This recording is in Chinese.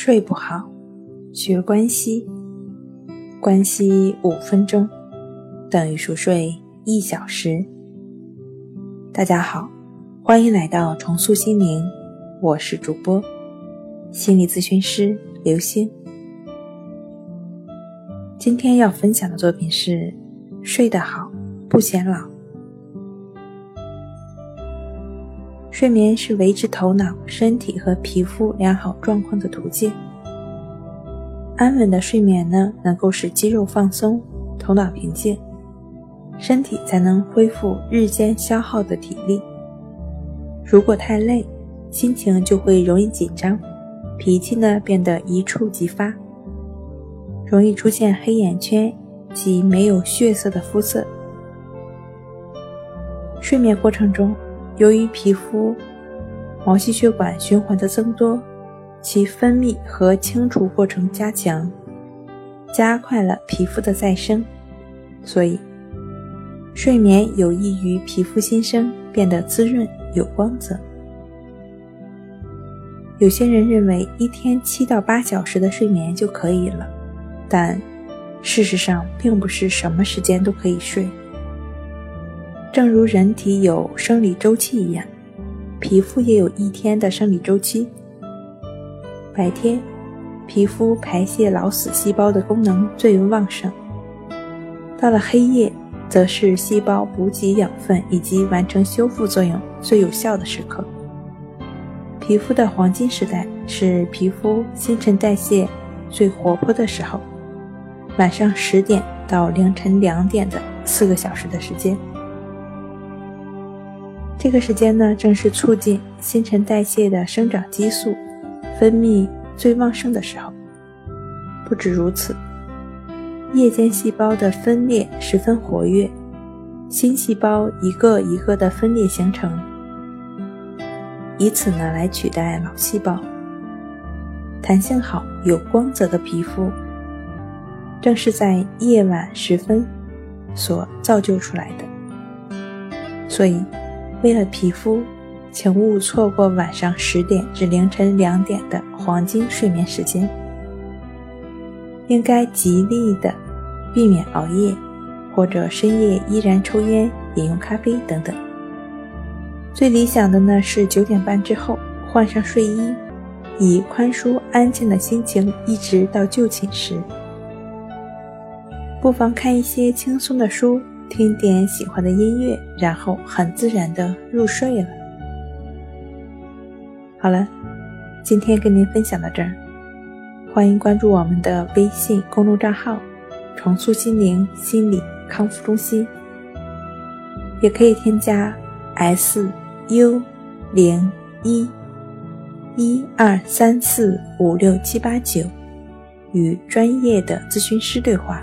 睡不好，学关西，关西五分钟等于熟睡一小时。大家好，欢迎来到重塑心灵，我是主播心理咨询师刘星。今天要分享的作品是：睡得好不显老。睡眠是维持头脑、身体和皮肤良好状况的途径。安稳的睡眠呢，能够使肌肉放松，头脑平静，身体才能恢复日间消耗的体力。如果太累，心情就会容易紧张，脾气呢变得一触即发，容易出现黑眼圈及没有血色的肤色。睡眠过程中。由于皮肤毛细血管循环的增多，其分泌和清除过程加强，加快了皮肤的再生，所以睡眠有益于皮肤新生，变得滋润有光泽。有些人认为一天七到八小时的睡眠就可以了，但事实上并不是什么时间都可以睡。正如人体有生理周期一样，皮肤也有一天的生理周期。白天，皮肤排泄老死细胞的功能最为旺盛；到了黑夜，则是细胞补给养分以及完成修复作用最有效的时刻。皮肤的黄金时代是皮肤新陈代谢最活泼的时候，晚上十点到凌晨两点的四个小时的时间。这个时间呢，正是促进新陈代谢的生长激素分泌最旺盛的时候。不止如此，夜间细胞的分裂十分活跃，新细胞一个一个的分裂形成，以此呢来取代老细胞。弹性好、有光泽的皮肤，正是在夜晚时分所造就出来的。所以。为了皮肤，请勿错过晚上十点至凌晨两点的黄金睡眠时间。应该极力的避免熬夜，或者深夜依然抽烟、饮用咖啡等等。最理想的呢是九点半之后换上睡衣，以宽舒安静的心情一直到就寝时。不妨看一些轻松的书。听点喜欢的音乐，然后很自然的入睡了。好了，今天跟您分享到这儿，欢迎关注我们的微信公众账号“重塑心灵心理康复中心”，也可以添加 “s u 零一一二三四五六七八九”与专业的咨询师对话。